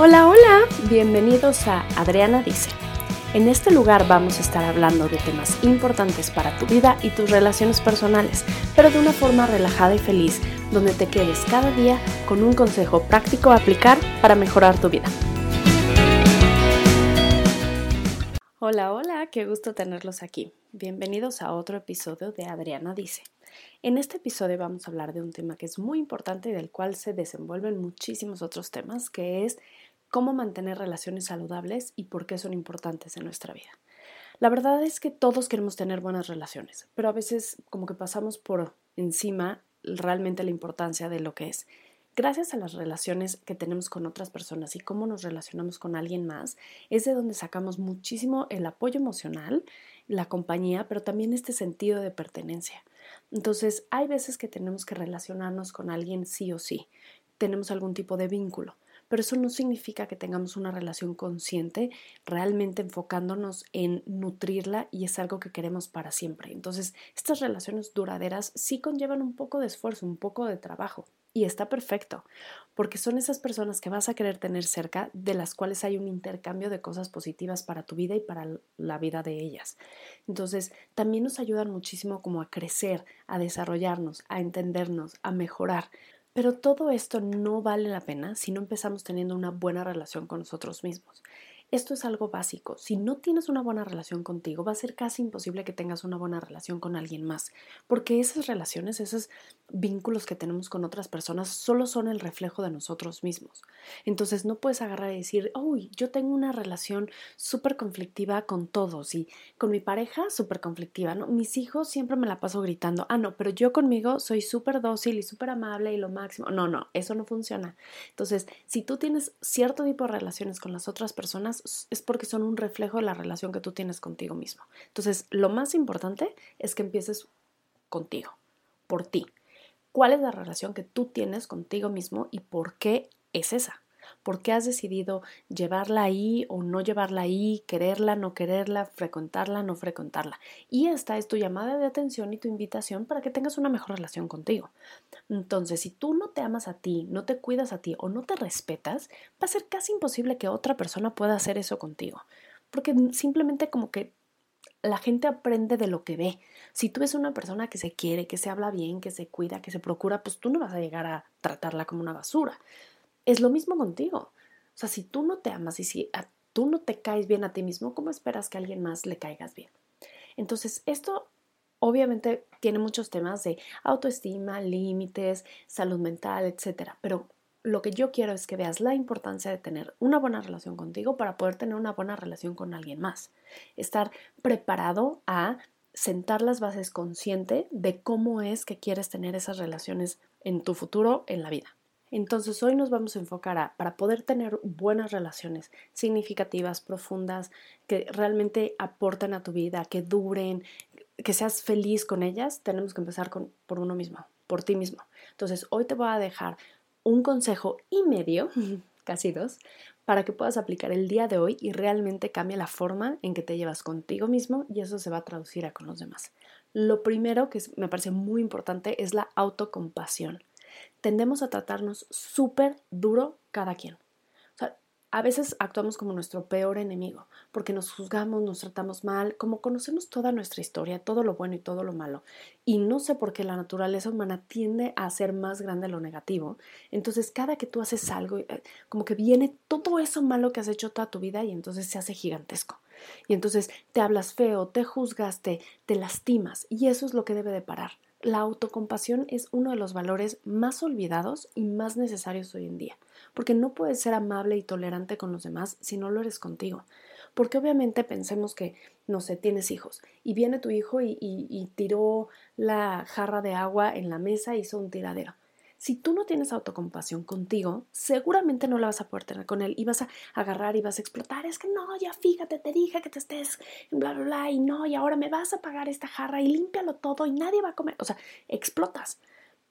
Hola, hola, bienvenidos a Adriana Dice. En este lugar vamos a estar hablando de temas importantes para tu vida y tus relaciones personales, pero de una forma relajada y feliz, donde te quedes cada día con un consejo práctico a aplicar para mejorar tu vida. Hola, hola, qué gusto tenerlos aquí. Bienvenidos a otro episodio de Adriana Dice. En este episodio vamos a hablar de un tema que es muy importante y del cual se desenvuelven muchísimos otros temas, que es cómo mantener relaciones saludables y por qué son importantes en nuestra vida. La verdad es que todos queremos tener buenas relaciones, pero a veces como que pasamos por encima realmente la importancia de lo que es. Gracias a las relaciones que tenemos con otras personas y cómo nos relacionamos con alguien más, es de donde sacamos muchísimo el apoyo emocional, la compañía, pero también este sentido de pertenencia. Entonces, hay veces que tenemos que relacionarnos con alguien sí o sí. Tenemos algún tipo de vínculo pero eso no significa que tengamos una relación consciente, realmente enfocándonos en nutrirla y es algo que queremos para siempre. Entonces, estas relaciones duraderas sí conllevan un poco de esfuerzo, un poco de trabajo. Y está perfecto, porque son esas personas que vas a querer tener cerca, de las cuales hay un intercambio de cosas positivas para tu vida y para la vida de ellas. Entonces, también nos ayudan muchísimo como a crecer, a desarrollarnos, a entendernos, a mejorar. Pero todo esto no vale la pena si no empezamos teniendo una buena relación con nosotros mismos. Esto es algo básico. Si no tienes una buena relación contigo, va a ser casi imposible que tengas una buena relación con alguien más, porque esas relaciones, esos vínculos que tenemos con otras personas, solo son el reflejo de nosotros mismos. Entonces no puedes agarrar y decir, uy, yo tengo una relación súper conflictiva con todos y con mi pareja súper conflictiva, ¿no? Mis hijos siempre me la paso gritando, ah, no, pero yo conmigo soy súper dócil y súper amable y lo máximo. No, no, eso no funciona. Entonces, si tú tienes cierto tipo de relaciones con las otras personas, es porque son un reflejo de la relación que tú tienes contigo mismo. Entonces, lo más importante es que empieces contigo, por ti. ¿Cuál es la relación que tú tienes contigo mismo y por qué es esa? ¿Por qué has decidido llevarla ahí o no llevarla ahí, quererla, no quererla, frecuentarla, no frecuentarla? Y esta es tu llamada de atención y tu invitación para que tengas una mejor relación contigo. Entonces, si tú te amas a ti, no te cuidas a ti o no te respetas, va a ser casi imposible que otra persona pueda hacer eso contigo. Porque simplemente como que la gente aprende de lo que ve. Si tú eres una persona que se quiere, que se habla bien, que se cuida, que se procura, pues tú no vas a llegar a tratarla como una basura. Es lo mismo contigo. O sea, si tú no te amas y si tú no te caes bien a ti mismo, ¿cómo esperas que a alguien más le caigas bien? Entonces, esto obviamente tiene muchos temas de autoestima, límites, salud mental, etcétera, pero lo que yo quiero es que veas la importancia de tener una buena relación contigo para poder tener una buena relación con alguien más. Estar preparado a sentar las bases consciente de cómo es que quieres tener esas relaciones en tu futuro, en la vida. Entonces hoy nos vamos a enfocar a, para poder tener buenas relaciones significativas, profundas, que realmente aporten a tu vida, que duren, que seas feliz con ellas, tenemos que empezar con, por uno mismo, por ti mismo. Entonces hoy te voy a dejar un consejo y medio, casi dos, para que puedas aplicar el día de hoy y realmente cambie la forma en que te llevas contigo mismo y eso se va a traducir a con los demás. Lo primero que me parece muy importante es la autocompasión tendemos a tratarnos súper duro cada quien. A veces actuamos como nuestro peor enemigo, porque nos juzgamos, nos tratamos mal, como conocemos toda nuestra historia, todo lo bueno y todo lo malo, y no sé por qué la naturaleza humana tiende a hacer más grande lo negativo, entonces cada que tú haces algo, eh, como que viene todo eso malo que has hecho toda tu vida y entonces se hace gigantesco. Y entonces te hablas feo, te juzgas, te, te lastimas, y eso es lo que debe de parar. La autocompasión es uno de los valores más olvidados y más necesarios hoy en día, porque no puedes ser amable y tolerante con los demás si no lo eres contigo. Porque obviamente pensemos que, no sé, tienes hijos y viene tu hijo y, y tiró la jarra de agua en la mesa, hizo un tiradero. Si tú no tienes autocompasión contigo, seguramente no la vas a poder tener con él y vas a agarrar y vas a explotar. Es que no, ya fíjate, te dije que te estés bla, bla, bla, y no, y ahora me vas a pagar esta jarra y límpialo todo y nadie va a comer. O sea, explotas.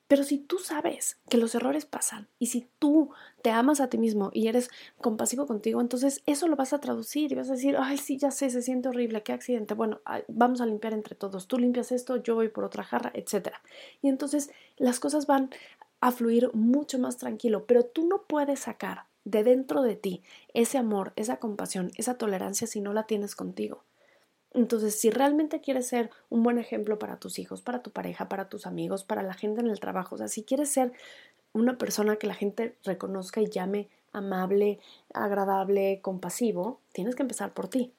Pero si tú sabes que los errores pasan y si tú te amas a ti mismo y eres compasivo contigo, entonces eso lo vas a traducir y vas a decir, ay, sí, ya sé, se siente horrible, qué accidente. Bueno, vamos a limpiar entre todos. Tú limpias esto, yo voy por otra jarra, etc. Y entonces las cosas van a fluir mucho más tranquilo, pero tú no puedes sacar de dentro de ti, ese amor, esa compasión, esa tolerancia si no la tienes contigo. Entonces, si realmente quieres ser un buen ejemplo para tus hijos, para tu pareja, para tus amigos, para la gente en el trabajo, o sea, si quieres ser una persona que la gente reconozca y llame amable, agradable, compasivo, tienes que empezar por ti.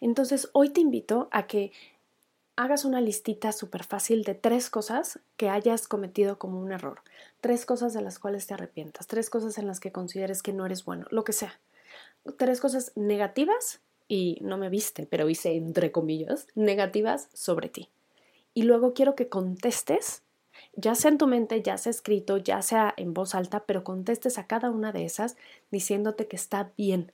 Entonces, hoy te invito a que hagas una listita súper fácil de tres cosas que hayas cometido como un error, tres cosas de las cuales te arrepientas, tres cosas en las que consideres que no eres bueno, lo que sea. Tres cosas negativas, y no me viste, pero hice entre comillas, negativas sobre ti. Y luego quiero que contestes, ya sea en tu mente, ya sea escrito, ya sea en voz alta, pero contestes a cada una de esas diciéndote que está bien,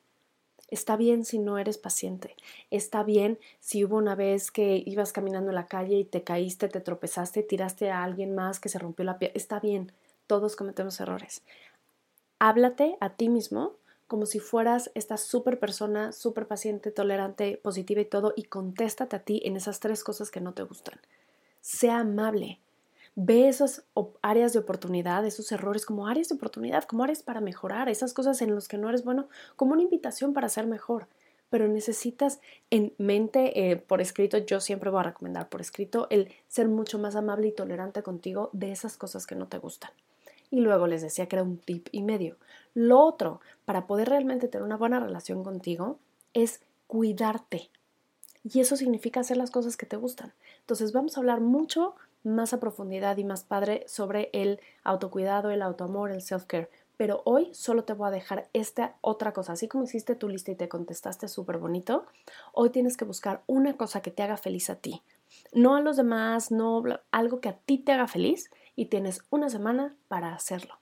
Está bien si no eres paciente. Está bien si hubo una vez que ibas caminando en la calle y te caíste, te tropezaste, tiraste a alguien más que se rompió la piel. Está bien. Todos cometemos errores. Háblate a ti mismo como si fueras esta súper persona, súper paciente, tolerante, positiva y todo, y contéstate a ti en esas tres cosas que no te gustan. Sea amable. Ve esas áreas de oportunidad, esos errores como áreas de oportunidad, como áreas para mejorar, esas cosas en las que no eres bueno, como una invitación para ser mejor. Pero necesitas en mente, eh, por escrito, yo siempre voy a recomendar por escrito el ser mucho más amable y tolerante contigo de esas cosas que no te gustan. Y luego les decía que era un tip y medio. Lo otro, para poder realmente tener una buena relación contigo, es cuidarte. Y eso significa hacer las cosas que te gustan. Entonces vamos a hablar mucho más a profundidad y más padre sobre el autocuidado, el autoamor, el self-care. Pero hoy solo te voy a dejar esta otra cosa. Así como hiciste tu lista y te contestaste súper bonito, hoy tienes que buscar una cosa que te haga feliz a ti. No a los demás, no algo que a ti te haga feliz y tienes una semana para hacerlo.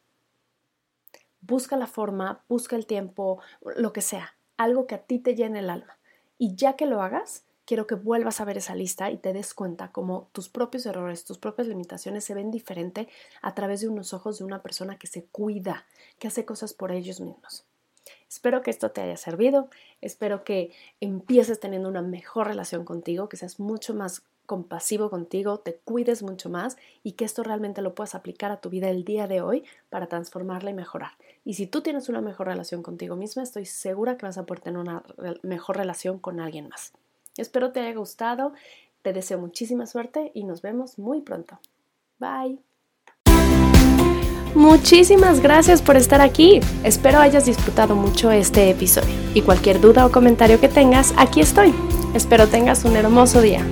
Busca la forma, busca el tiempo, lo que sea, algo que a ti te llene el alma. Y ya que lo hagas, quiero que vuelvas a ver esa lista y te des cuenta cómo tus propios errores, tus propias limitaciones se ven diferente a través de unos ojos de una persona que se cuida, que hace cosas por ellos mismos. Espero que esto te haya servido, espero que empieces teniendo una mejor relación contigo, que seas mucho más compasivo contigo, te cuides mucho más y que esto realmente lo puedas aplicar a tu vida el día de hoy para transformarla y mejorar. Y si tú tienes una mejor relación contigo misma, estoy segura que vas a poder tener una mejor relación con alguien más. Espero te haya gustado, te deseo muchísima suerte y nos vemos muy pronto. Bye. Muchísimas gracias por estar aquí. Espero hayas disfrutado mucho este episodio. Y cualquier duda o comentario que tengas, aquí estoy. Espero tengas un hermoso día.